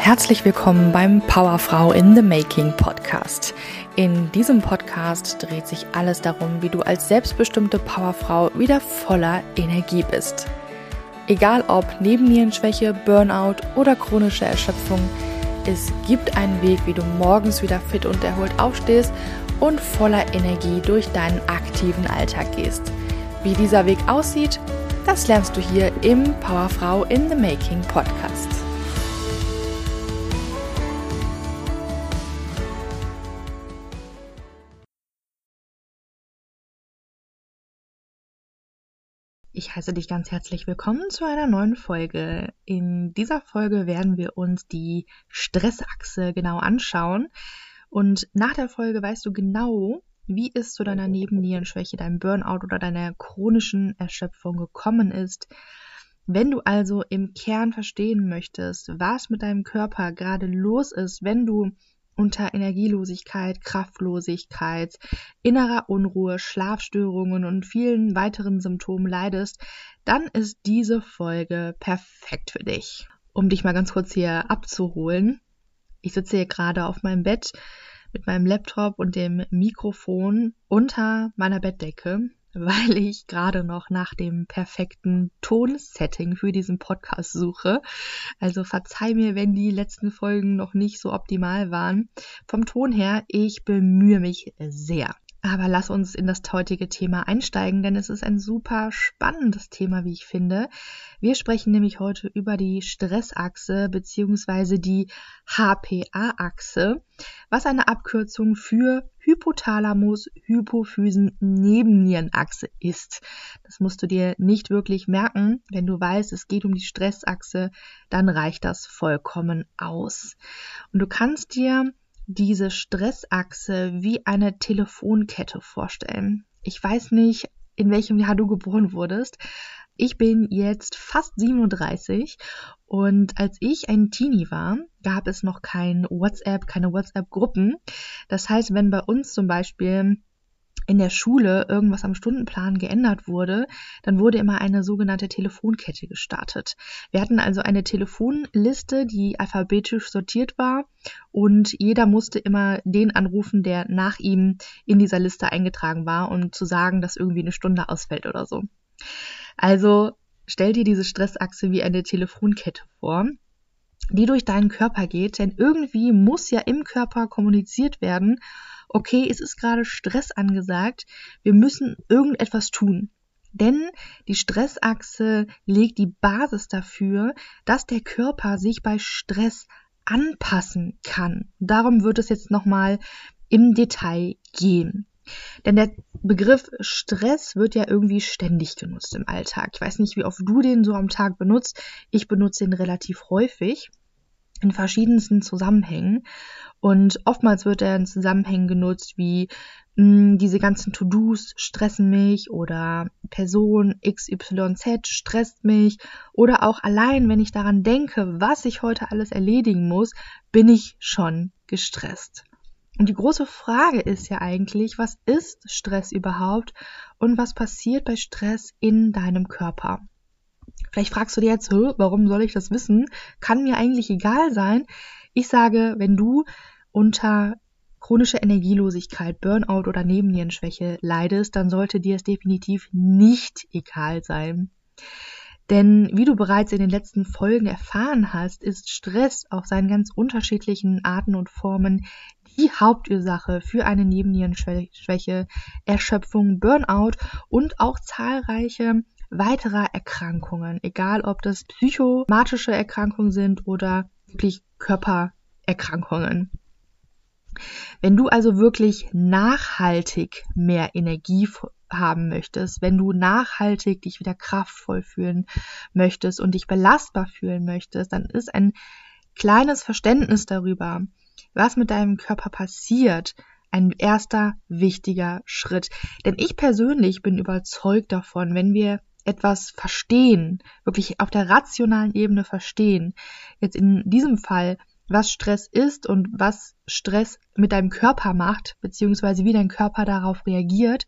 Herzlich willkommen beim Powerfrau in the Making Podcast. In diesem Podcast dreht sich alles darum, wie du als selbstbestimmte Powerfrau wieder voller Energie bist. Egal ob Nebennierenschwäche, Burnout oder chronische Erschöpfung, es gibt einen Weg, wie du morgens wieder fit und erholt aufstehst und voller Energie durch deinen aktiven Alltag gehst. Wie dieser Weg aussieht, das lernst du hier im Powerfrau in the Making Podcast. Ich heiße dich ganz herzlich willkommen zu einer neuen Folge. In dieser Folge werden wir uns die Stressachse genau anschauen. Und nach der Folge weißt du genau, wie es zu deiner Nebennierenschwäche, deinem Burnout oder deiner chronischen Erschöpfung gekommen ist. Wenn du also im Kern verstehen möchtest, was mit deinem Körper gerade los ist, wenn du unter Energielosigkeit, Kraftlosigkeit, innerer Unruhe, Schlafstörungen und vielen weiteren Symptomen leidest, dann ist diese Folge perfekt für dich. Um dich mal ganz kurz hier abzuholen. Ich sitze hier gerade auf meinem Bett mit meinem Laptop und dem Mikrofon unter meiner Bettdecke weil ich gerade noch nach dem perfekten Tonsetting für diesen Podcast suche. Also verzeih mir, wenn die letzten Folgen noch nicht so optimal waren. Vom Ton her, ich bemühe mich sehr. Aber lass uns in das heutige Thema einsteigen, denn es ist ein super spannendes Thema, wie ich finde. Wir sprechen nämlich heute über die Stressachse bzw. die HPA-Achse, was eine Abkürzung für Hypothalamus-Hypophysen-Nebennierenachse ist. Das musst du dir nicht wirklich merken. Wenn du weißt, es geht um die Stressachse, dann reicht das vollkommen aus. Und du kannst dir diese Stressachse wie eine Telefonkette vorstellen. Ich weiß nicht, in welchem Jahr du geboren wurdest. Ich bin jetzt fast 37 und als ich ein Teenie war, gab es noch kein WhatsApp, keine WhatsApp-Gruppen. Das heißt, wenn bei uns zum Beispiel in der Schule irgendwas am Stundenplan geändert wurde, dann wurde immer eine sogenannte Telefonkette gestartet. Wir hatten also eine Telefonliste, die alphabetisch sortiert war und jeder musste immer den anrufen, der nach ihm in dieser Liste eingetragen war, um zu sagen, dass irgendwie eine Stunde ausfällt oder so. Also stell dir diese Stressachse wie eine Telefonkette vor die durch deinen Körper geht, denn irgendwie muss ja im Körper kommuniziert werden okay, es ist gerade Stress angesagt, wir müssen irgendetwas tun. Denn die Stressachse legt die Basis dafür, dass der Körper sich bei Stress anpassen kann. Darum wird es jetzt nochmal im Detail gehen. Denn der Begriff Stress wird ja irgendwie ständig genutzt im Alltag. Ich weiß nicht, wie oft du den so am Tag benutzt. Ich benutze den relativ häufig in verschiedensten Zusammenhängen. Und oftmals wird er in Zusammenhängen genutzt wie mh, hm, diese ganzen To-Dos stressen mich oder Person XYZ stresst mich oder auch allein, wenn ich daran denke, was ich heute alles erledigen muss, bin ich schon gestresst. Und die große Frage ist ja eigentlich, was ist Stress überhaupt und was passiert bei Stress in deinem Körper? Vielleicht fragst du dir jetzt, warum soll ich das wissen? Kann mir eigentlich egal sein. Ich sage, wenn du unter chronischer Energielosigkeit, Burnout oder Nebennierenschwäche leidest, dann sollte dir es definitiv nicht egal sein. Denn wie du bereits in den letzten Folgen erfahren hast, ist Stress auf seinen ganz unterschiedlichen Arten und Formen die Hauptursache für eine Nebennierenschwäche, Erschöpfung, Burnout und auch zahlreiche weiterer Erkrankungen, egal ob das psychomatische Erkrankungen sind oder wirklich Körpererkrankungen. Wenn du also wirklich nachhaltig mehr Energie haben möchtest, wenn du nachhaltig dich wieder kraftvoll fühlen möchtest und dich belastbar fühlen möchtest, dann ist ein kleines Verständnis darüber, was mit deinem Körper passiert, ein erster wichtiger Schritt. Denn ich persönlich bin überzeugt davon, wenn wir etwas verstehen, wirklich auf der rationalen Ebene verstehen, jetzt in diesem Fall, was Stress ist und was Stress mit deinem Körper macht, beziehungsweise wie dein Körper darauf reagiert,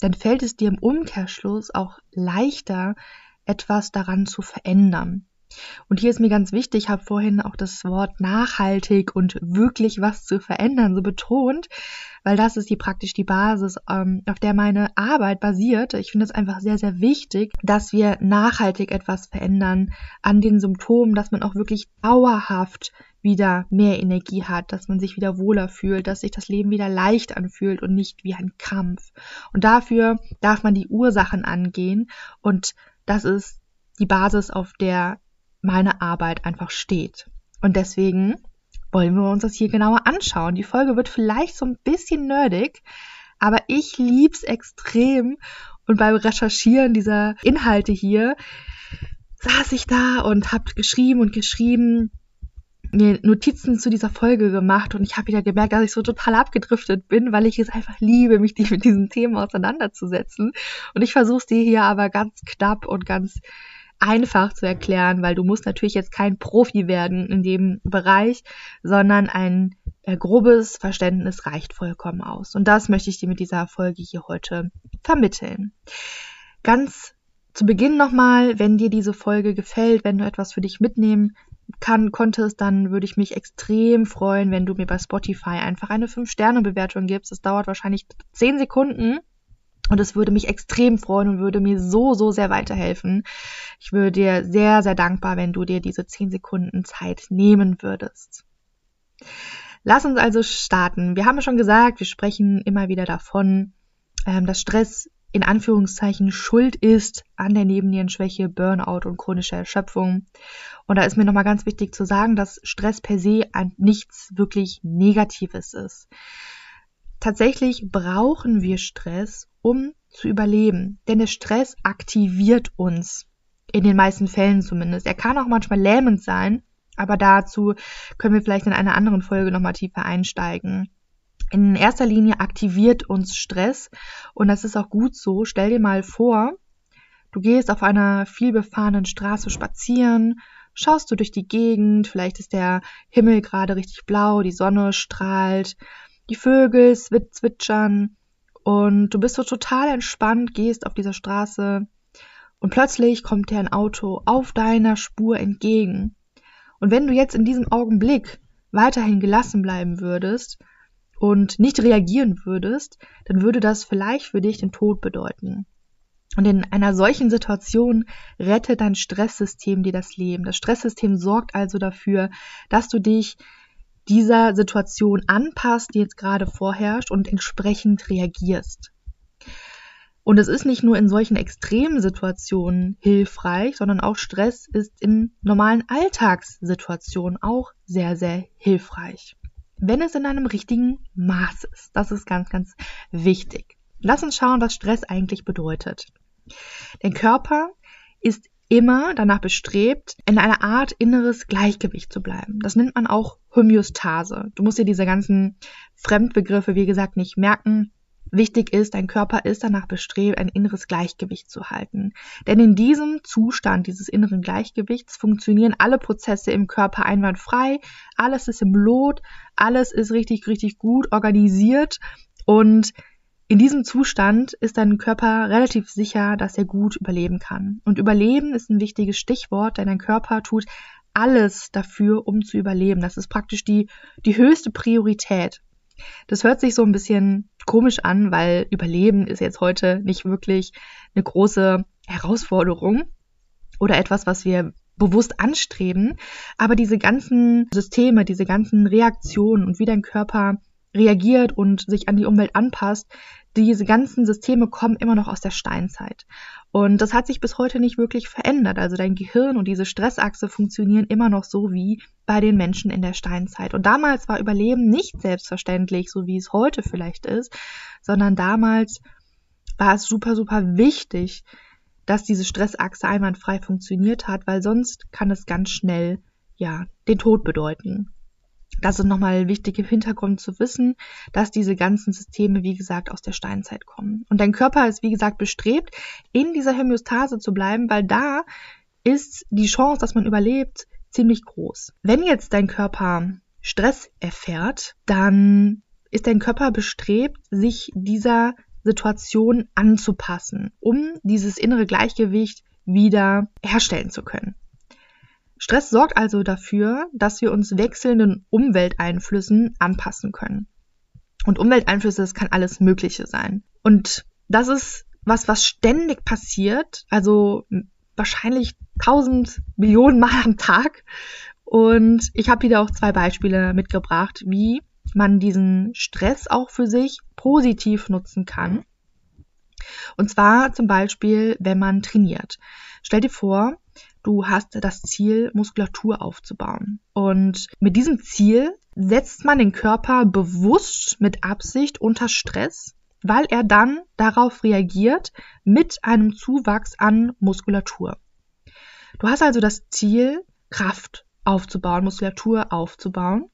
dann fällt es dir im Umkehrschluss auch leichter, etwas daran zu verändern. Und hier ist mir ganz wichtig, ich habe vorhin auch das Wort nachhaltig und wirklich was zu verändern so betont, weil das ist die praktisch die Basis, ähm, auf der meine Arbeit basiert. Ich finde es einfach sehr, sehr wichtig, dass wir nachhaltig etwas verändern an den Symptomen, dass man auch wirklich dauerhaft wieder mehr Energie hat, dass man sich wieder wohler fühlt, dass sich das Leben wieder leicht anfühlt und nicht wie ein Kampf. Und dafür darf man die Ursachen angehen und das ist die Basis, auf der meine Arbeit einfach steht. Und deswegen wollen wir uns das hier genauer anschauen. Die Folge wird vielleicht so ein bisschen nerdig, aber ich lieb's extrem. Und beim Recherchieren dieser Inhalte hier saß ich da und hab geschrieben und geschrieben, mir Notizen zu dieser Folge gemacht und ich habe wieder gemerkt, dass ich so total abgedriftet bin, weil ich es einfach liebe, mich mit diesen Themen auseinanderzusetzen. Und ich versuche es dir hier aber ganz knapp und ganz einfach zu erklären, weil du musst natürlich jetzt kein Profi werden in dem Bereich, sondern ein äh, grobes Verständnis reicht vollkommen aus. Und das möchte ich dir mit dieser Folge hier heute vermitteln. Ganz zu Beginn nochmal, wenn dir diese Folge gefällt, wenn du etwas für dich mitnehmen kann, konntest, dann würde ich mich extrem freuen, wenn du mir bei Spotify einfach eine 5-Sterne-Bewertung gibst. Das dauert wahrscheinlich 10 Sekunden und es würde mich extrem freuen und würde mir so, so sehr weiterhelfen. Ich würde dir sehr, sehr dankbar, wenn du dir diese 10 Sekunden Zeit nehmen würdest. Lass uns also starten. Wir haben schon gesagt, wir sprechen immer wieder davon, ähm, dass Stress in Anführungszeichen schuld ist an der Nebennierenschwäche, Burnout und chronischer Erschöpfung. Und da ist mir nochmal ganz wichtig zu sagen, dass Stress per se ein nichts wirklich Negatives ist. Tatsächlich brauchen wir Stress, um zu überleben. Denn der Stress aktiviert uns. In den meisten Fällen zumindest. Er kann auch manchmal lähmend sein, aber dazu können wir vielleicht in einer anderen Folge nochmal tiefer einsteigen. In erster Linie aktiviert uns Stress und das ist auch gut so. Stell dir mal vor, du gehst auf einer vielbefahrenen Straße spazieren, schaust du durch die Gegend, vielleicht ist der Himmel gerade richtig blau, die Sonne strahlt, die Vögel zwitschern und du bist so total entspannt, gehst auf dieser Straße und plötzlich kommt dir ein Auto auf deiner Spur entgegen. Und wenn du jetzt in diesem Augenblick weiterhin gelassen bleiben würdest und nicht reagieren würdest, dann würde das vielleicht für dich den Tod bedeuten. Und in einer solchen Situation rettet dein Stresssystem dir das Leben. Das Stresssystem sorgt also dafür, dass du dich dieser Situation anpasst, die jetzt gerade vorherrscht und entsprechend reagierst. Und es ist nicht nur in solchen extremen Situationen hilfreich, sondern auch Stress ist in normalen Alltagssituationen auch sehr, sehr hilfreich. Wenn es in einem richtigen Maß ist. Das ist ganz, ganz wichtig. Lass uns schauen, was Stress eigentlich bedeutet. Der Körper ist immer danach bestrebt, in einer Art inneres Gleichgewicht zu bleiben. Das nennt man auch Homöostase. Du musst dir diese ganzen Fremdbegriffe, wie gesagt, nicht merken. Wichtig ist, dein Körper ist danach bestrebt, ein inneres Gleichgewicht zu halten. Denn in diesem Zustand dieses inneren Gleichgewichts funktionieren alle Prozesse im Körper einwandfrei, alles ist im Lot, alles ist richtig, richtig gut organisiert und in diesem Zustand ist dein Körper relativ sicher, dass er gut überleben kann. Und Überleben ist ein wichtiges Stichwort, denn dein Körper tut alles dafür, um zu überleben. Das ist praktisch die, die höchste Priorität. Das hört sich so ein bisschen komisch an, weil Überleben ist jetzt heute nicht wirklich eine große Herausforderung oder etwas, was wir bewusst anstreben. Aber diese ganzen Systeme, diese ganzen Reaktionen und wie dein Körper reagiert und sich an die Umwelt anpasst, diese ganzen Systeme kommen immer noch aus der Steinzeit. Und das hat sich bis heute nicht wirklich verändert. Also dein Gehirn und diese Stressachse funktionieren immer noch so wie bei den Menschen in der Steinzeit. Und damals war Überleben nicht selbstverständlich, so wie es heute vielleicht ist, sondern damals war es super, super wichtig, dass diese Stressachse einwandfrei funktioniert hat, weil sonst kann es ganz schnell, ja, den Tod bedeuten. Das ist nochmal wichtig im Hintergrund zu wissen, dass diese ganzen Systeme, wie gesagt, aus der Steinzeit kommen. Und dein Körper ist, wie gesagt, bestrebt, in dieser Homöostase zu bleiben, weil da ist die Chance, dass man überlebt, ziemlich groß. Wenn jetzt dein Körper Stress erfährt, dann ist dein Körper bestrebt, sich dieser Situation anzupassen, um dieses innere Gleichgewicht wieder herstellen zu können. Stress sorgt also dafür, dass wir uns wechselnden Umwelteinflüssen anpassen können. Und Umwelteinflüsse, das kann alles Mögliche sein. Und das ist was, was ständig passiert, also wahrscheinlich tausend Millionen Mal am Tag. Und ich habe wieder auch zwei Beispiele mitgebracht, wie man diesen Stress auch für sich positiv nutzen kann. Und zwar zum Beispiel, wenn man trainiert. Stell dir vor, du hast das Ziel, Muskulatur aufzubauen. Und mit diesem Ziel setzt man den Körper bewusst mit Absicht unter Stress, weil er dann darauf reagiert mit einem Zuwachs an Muskulatur. Du hast also das Ziel, Kraft aufzubauen, Muskulatur aufzubauen.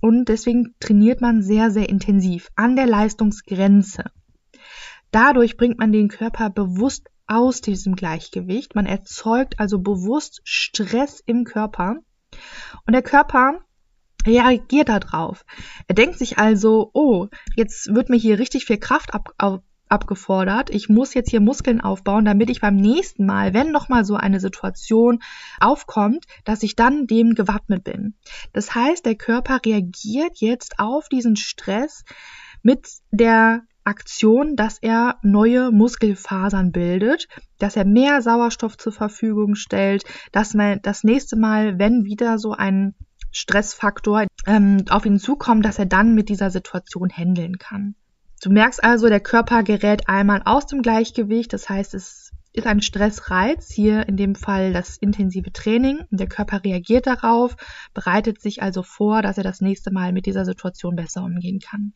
Und deswegen trainiert man sehr, sehr intensiv an der Leistungsgrenze. Dadurch bringt man den Körper bewusst aus diesem Gleichgewicht. Man erzeugt also bewusst Stress im Körper. Und der Körper reagiert darauf. Er denkt sich also, oh, jetzt wird mir hier richtig viel Kraft ab, ab, abgefordert. Ich muss jetzt hier Muskeln aufbauen, damit ich beim nächsten Mal, wenn nochmal so eine Situation aufkommt, dass ich dann dem gewappnet bin. Das heißt, der Körper reagiert jetzt auf diesen Stress mit der Aktion, dass er neue Muskelfasern bildet, dass er mehr Sauerstoff zur Verfügung stellt, dass man das nächste Mal, wenn wieder so ein Stressfaktor ähm, auf ihn zukommt, dass er dann mit dieser Situation handeln kann. Du merkst also, der Körper gerät einmal aus dem Gleichgewicht, das heißt, es ist ein Stressreiz, hier in dem Fall das intensive Training. Der Körper reagiert darauf, bereitet sich also vor, dass er das nächste Mal mit dieser Situation besser umgehen kann.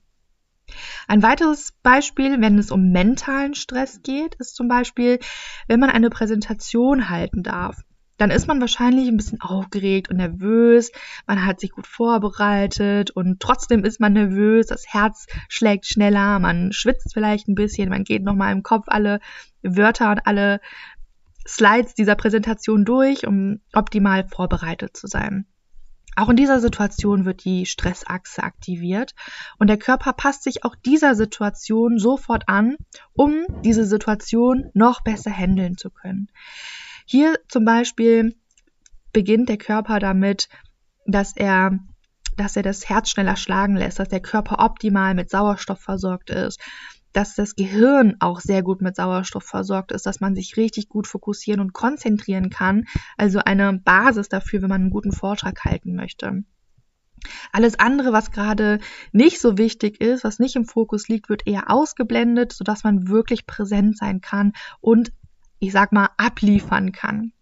Ein weiteres Beispiel, wenn es um mentalen Stress geht, ist zum Beispiel, wenn man eine Präsentation halten darf dann ist man wahrscheinlich ein bisschen aufgeregt und nervös. Man hat sich gut vorbereitet und trotzdem ist man nervös. Das Herz schlägt schneller. Man schwitzt vielleicht ein bisschen. Man geht nochmal im Kopf alle Wörter und alle Slides dieser Präsentation durch, um optimal vorbereitet zu sein. Auch in dieser Situation wird die Stressachse aktiviert und der Körper passt sich auch dieser Situation sofort an, um diese Situation noch besser handeln zu können. Hier zum Beispiel beginnt der Körper damit, dass er dass er das Herz schneller schlagen lässt, dass der Körper optimal mit Sauerstoff versorgt ist, dass das Gehirn auch sehr gut mit Sauerstoff versorgt ist, dass man sich richtig gut fokussieren und konzentrieren kann. Also eine Basis dafür, wenn man einen guten Vortrag halten möchte. Alles andere, was gerade nicht so wichtig ist, was nicht im Fokus liegt, wird eher ausgeblendet, sodass man wirklich präsent sein kann und ich sag mal, abliefern kann.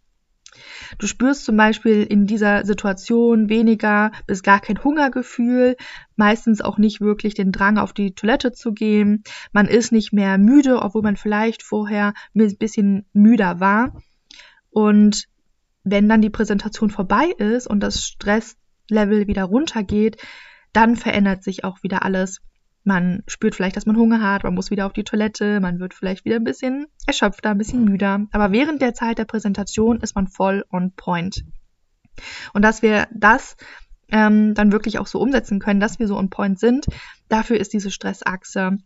Du spürst zum Beispiel in dieser Situation weniger bis gar kein Hungergefühl, meistens auch nicht wirklich den Drang auf die Toilette zu gehen. Man ist nicht mehr müde, obwohl man vielleicht vorher ein bisschen müder war. Und wenn dann die Präsentation vorbei ist und das Stresslevel wieder runtergeht, dann verändert sich auch wieder alles man spürt vielleicht, dass man Hunger hat, man muss wieder auf die Toilette, man wird vielleicht wieder ein bisschen erschöpfter, ein bisschen müder. Aber während der Zeit der Präsentation ist man voll on point. Und dass wir das ähm, dann wirklich auch so umsetzen können, dass wir so on point sind, dafür ist diese Stressachse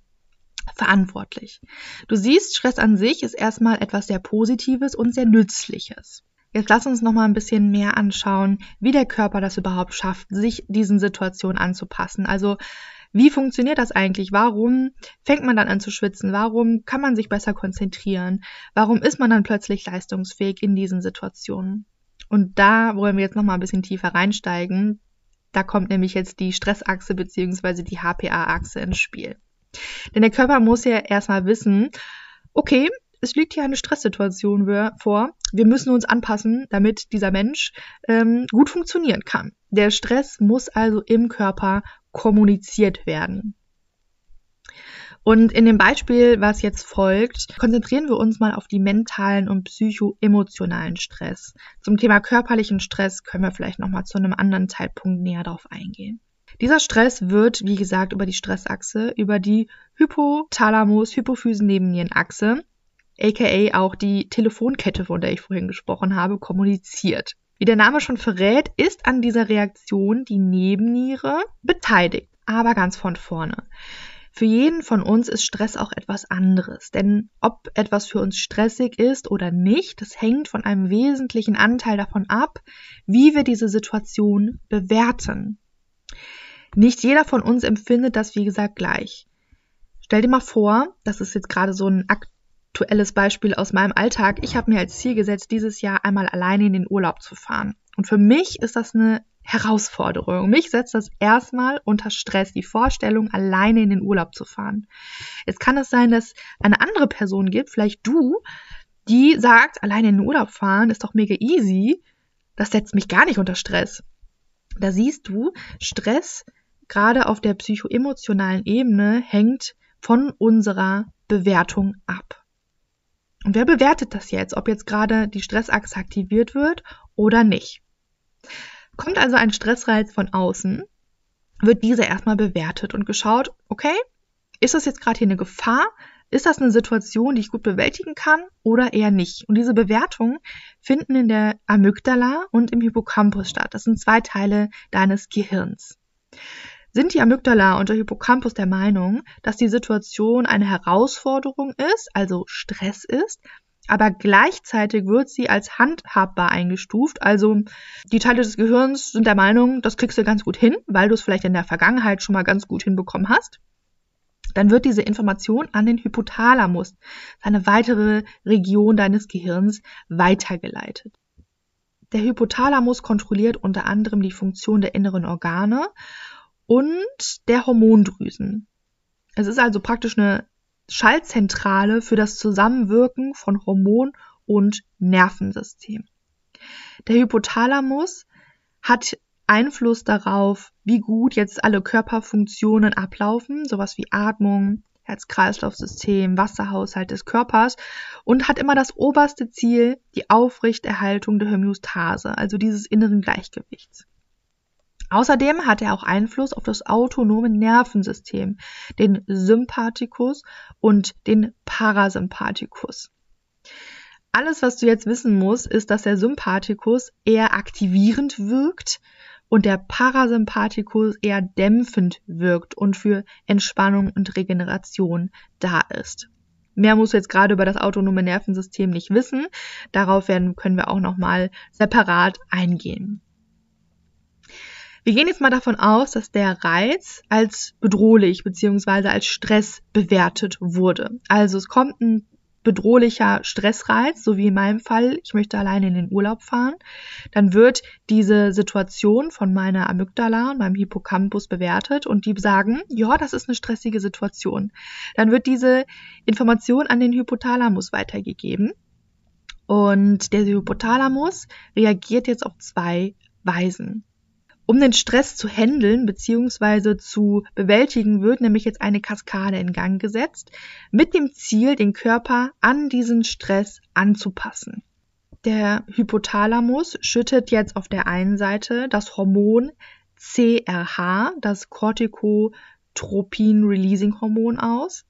verantwortlich. Du siehst, Stress an sich ist erstmal etwas sehr Positives und sehr Nützliches. Jetzt lass uns noch mal ein bisschen mehr anschauen, wie der Körper das überhaupt schafft, sich diesen Situationen anzupassen. Also wie funktioniert das eigentlich? Warum fängt man dann an zu schwitzen? Warum kann man sich besser konzentrieren? Warum ist man dann plötzlich leistungsfähig in diesen Situationen? Und da wollen wir jetzt noch mal ein bisschen tiefer reinsteigen. Da kommt nämlich jetzt die Stressachse bzw. die HPA-Achse ins Spiel. Denn der Körper muss ja erstmal wissen, okay, es liegt hier eine Stresssituation vor. Wir müssen uns anpassen, damit dieser Mensch ähm, gut funktionieren kann. Der Stress muss also im Körper kommuniziert werden. Und in dem Beispiel, was jetzt folgt, konzentrieren wir uns mal auf die mentalen und psychoemotionalen Stress. Zum Thema körperlichen Stress können wir vielleicht nochmal zu einem anderen Zeitpunkt näher darauf eingehen. Dieser Stress wird, wie gesagt, über die Stressachse, über die Hypothalamus-Hypophysen-Nebennierenachse, aka auch die Telefonkette, von der ich vorhin gesprochen habe, kommuniziert. Wie der Name schon verrät, ist an dieser Reaktion die Nebenniere beteiligt, aber ganz von vorne. Für jeden von uns ist Stress auch etwas anderes, denn ob etwas für uns stressig ist oder nicht, das hängt von einem wesentlichen Anteil davon ab, wie wir diese Situation bewerten. Nicht jeder von uns empfindet das, wie gesagt, gleich. Stell dir mal vor, das ist jetzt gerade so ein aktuelles Beispiel aus meinem Alltag. Ich habe mir als Ziel gesetzt, dieses Jahr einmal alleine in den Urlaub zu fahren. Und für mich ist das eine Herausforderung. Mich setzt das erstmal unter Stress, die Vorstellung, alleine in den Urlaub zu fahren. Jetzt kann es sein, dass eine andere Person gibt, vielleicht du, die sagt, alleine in den Urlaub fahren ist doch mega easy. Das setzt mich gar nicht unter Stress. Da siehst du, Stress gerade auf der psychoemotionalen Ebene hängt von unserer Bewertung ab. Und wer bewertet das jetzt, ob jetzt gerade die Stressachse aktiviert wird oder nicht? Kommt also ein Stressreiz von außen, wird dieser erstmal bewertet und geschaut, okay, ist das jetzt gerade hier eine Gefahr? Ist das eine Situation, die ich gut bewältigen kann oder eher nicht? Und diese Bewertungen finden in der Amygdala und im Hippocampus statt. Das sind zwei Teile deines Gehirns. Sind die Amygdala und der Hippocampus der Meinung, dass die Situation eine Herausforderung ist, also Stress ist, aber gleichzeitig wird sie als handhabbar eingestuft. Also die Teile des Gehirns sind der Meinung, das kriegst du ganz gut hin, weil du es vielleicht in der Vergangenheit schon mal ganz gut hinbekommen hast. Dann wird diese Information an den Hypothalamus, eine weitere Region deines Gehirns, weitergeleitet. Der Hypothalamus kontrolliert unter anderem die Funktion der inneren Organe und der Hormondrüsen. Es ist also praktisch eine Schaltzentrale für das Zusammenwirken von Hormon und Nervensystem. Der Hypothalamus hat Einfluss darauf, wie gut jetzt alle Körperfunktionen ablaufen, sowas wie Atmung, Herz-Kreislauf-System, Wasserhaushalt des Körpers und hat immer das oberste Ziel, die Aufrechterhaltung der Homöostase, also dieses inneren Gleichgewichts. Außerdem hat er auch Einfluss auf das autonome Nervensystem, den Sympathikus und den Parasympathikus. Alles, was du jetzt wissen musst, ist, dass der Sympathikus eher aktivierend wirkt und der Parasympathikus eher dämpfend wirkt und für Entspannung und Regeneration da ist. Mehr musst du jetzt gerade über das autonome Nervensystem nicht wissen. Darauf werden, können wir auch nochmal separat eingehen. Wir gehen jetzt mal davon aus, dass der Reiz als bedrohlich bzw. als Stress bewertet wurde. Also es kommt ein bedrohlicher Stressreiz, so wie in meinem Fall, ich möchte alleine in den Urlaub fahren, dann wird diese Situation von meiner Amygdala und meinem Hippocampus bewertet und die sagen, ja, das ist eine stressige Situation. Dann wird diese Information an den Hypothalamus weitergegeben und der Hypothalamus reagiert jetzt auf zwei Weisen. Um den Stress zu handeln bzw. zu bewältigen, wird nämlich jetzt eine Kaskade in Gang gesetzt, mit dem Ziel, den Körper an diesen Stress anzupassen. Der Hypothalamus schüttet jetzt auf der einen Seite das Hormon CRH, das Corticotropin-Releasing-Hormon aus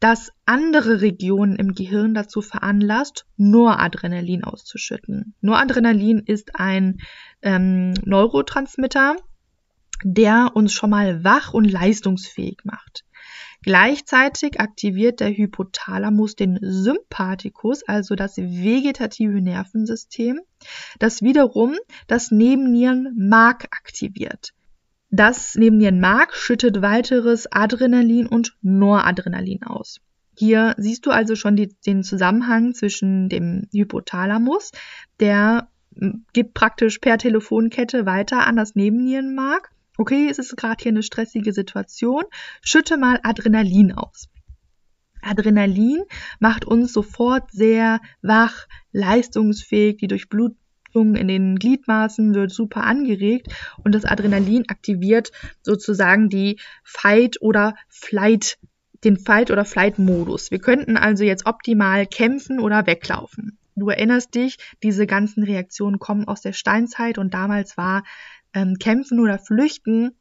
das andere Regionen im Gehirn dazu veranlasst, Noradrenalin auszuschütten. Noradrenalin ist ein ähm, Neurotransmitter, der uns schon mal wach und leistungsfähig macht. Gleichzeitig aktiviert der Hypothalamus den Sympathikus, also das vegetative Nervensystem, das wiederum das Nebennierenmark aktiviert. Das Nebennierenmark schüttet weiteres Adrenalin und Noradrenalin aus. Hier siehst du also schon die, den Zusammenhang zwischen dem Hypothalamus, der gibt praktisch per Telefonkette weiter an das Nebennierenmark. Okay, es ist gerade hier eine stressige Situation. Schütte mal Adrenalin aus. Adrenalin macht uns sofort sehr wach, leistungsfähig, die Durchblutung in den Gliedmaßen wird super angeregt und das Adrenalin aktiviert sozusagen die Fight- oder Flight, den Fight- oder Flight-Modus. Wir könnten also jetzt optimal kämpfen oder weglaufen. Du erinnerst dich, diese ganzen Reaktionen kommen aus der Steinzeit und damals war ähm, Kämpfen oder Flüchten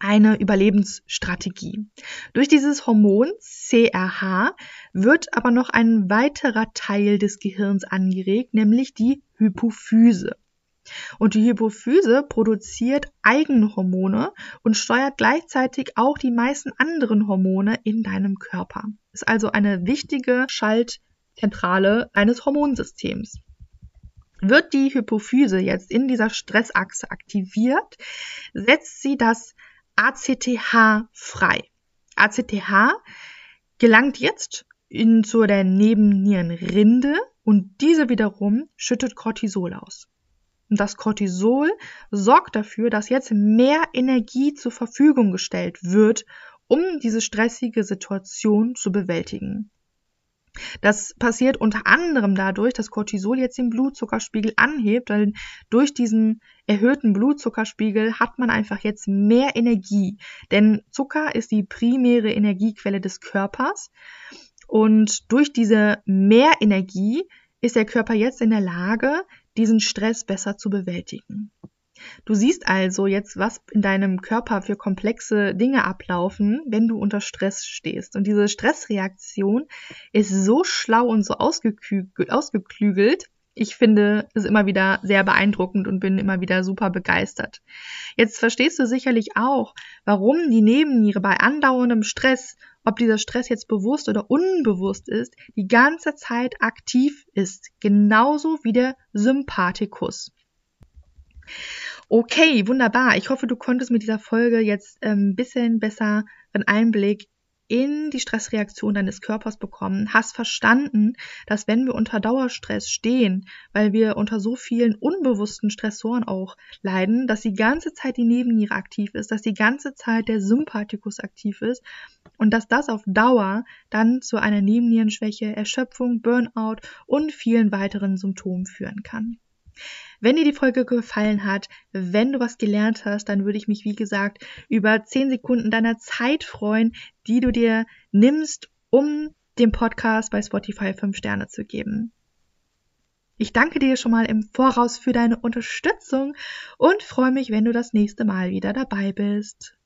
eine Überlebensstrategie. Durch dieses Hormon CRH wird aber noch ein weiterer Teil des Gehirns angeregt, nämlich die Hypophyse. Und die Hypophyse produziert eigene Hormone und steuert gleichzeitig auch die meisten anderen Hormone in deinem Körper. Ist also eine wichtige Schaltzentrale eines Hormonsystems. Wird die Hypophyse jetzt in dieser Stressachse aktiviert, setzt sie das ACTH frei. ACTH gelangt jetzt in zu der Nebennierenrinde und diese wiederum schüttet Cortisol aus. Und das Cortisol sorgt dafür, dass jetzt mehr Energie zur Verfügung gestellt wird, um diese stressige Situation zu bewältigen. Das passiert unter anderem dadurch, dass Cortisol jetzt den Blutzuckerspiegel anhebt, weil durch diesen erhöhten Blutzuckerspiegel hat man einfach jetzt mehr Energie. Denn Zucker ist die primäre Energiequelle des Körpers und durch diese Mehrenergie ist der Körper jetzt in der Lage, diesen Stress besser zu bewältigen. Du siehst also jetzt, was in deinem Körper für komplexe Dinge ablaufen, wenn du unter Stress stehst. Und diese Stressreaktion ist so schlau und so ausgeklügelt. Ich finde es immer wieder sehr beeindruckend und bin immer wieder super begeistert. Jetzt verstehst du sicherlich auch, warum die Nebenniere bei andauerndem Stress ob dieser Stress jetzt bewusst oder unbewusst ist, die ganze Zeit aktiv ist, genauso wie der Sympathikus. Okay, wunderbar. Ich hoffe, du konntest mit dieser Folge jetzt ein ähm, bisschen besser einen Einblick in die Stressreaktion deines Körpers bekommen, hast verstanden, dass wenn wir unter Dauerstress stehen, weil wir unter so vielen unbewussten Stressoren auch leiden, dass die ganze Zeit die Nebenniere aktiv ist, dass die ganze Zeit der Sympathikus aktiv ist und dass das auf Dauer dann zu einer Nebennierenschwäche, Erschöpfung, Burnout und vielen weiteren Symptomen führen kann. Wenn dir die Folge gefallen hat, wenn du was gelernt hast, dann würde ich mich, wie gesagt, über 10 Sekunden deiner Zeit freuen, die du dir nimmst, um dem Podcast bei Spotify 5 Sterne zu geben. Ich danke dir schon mal im Voraus für deine Unterstützung und freue mich, wenn du das nächste Mal wieder dabei bist.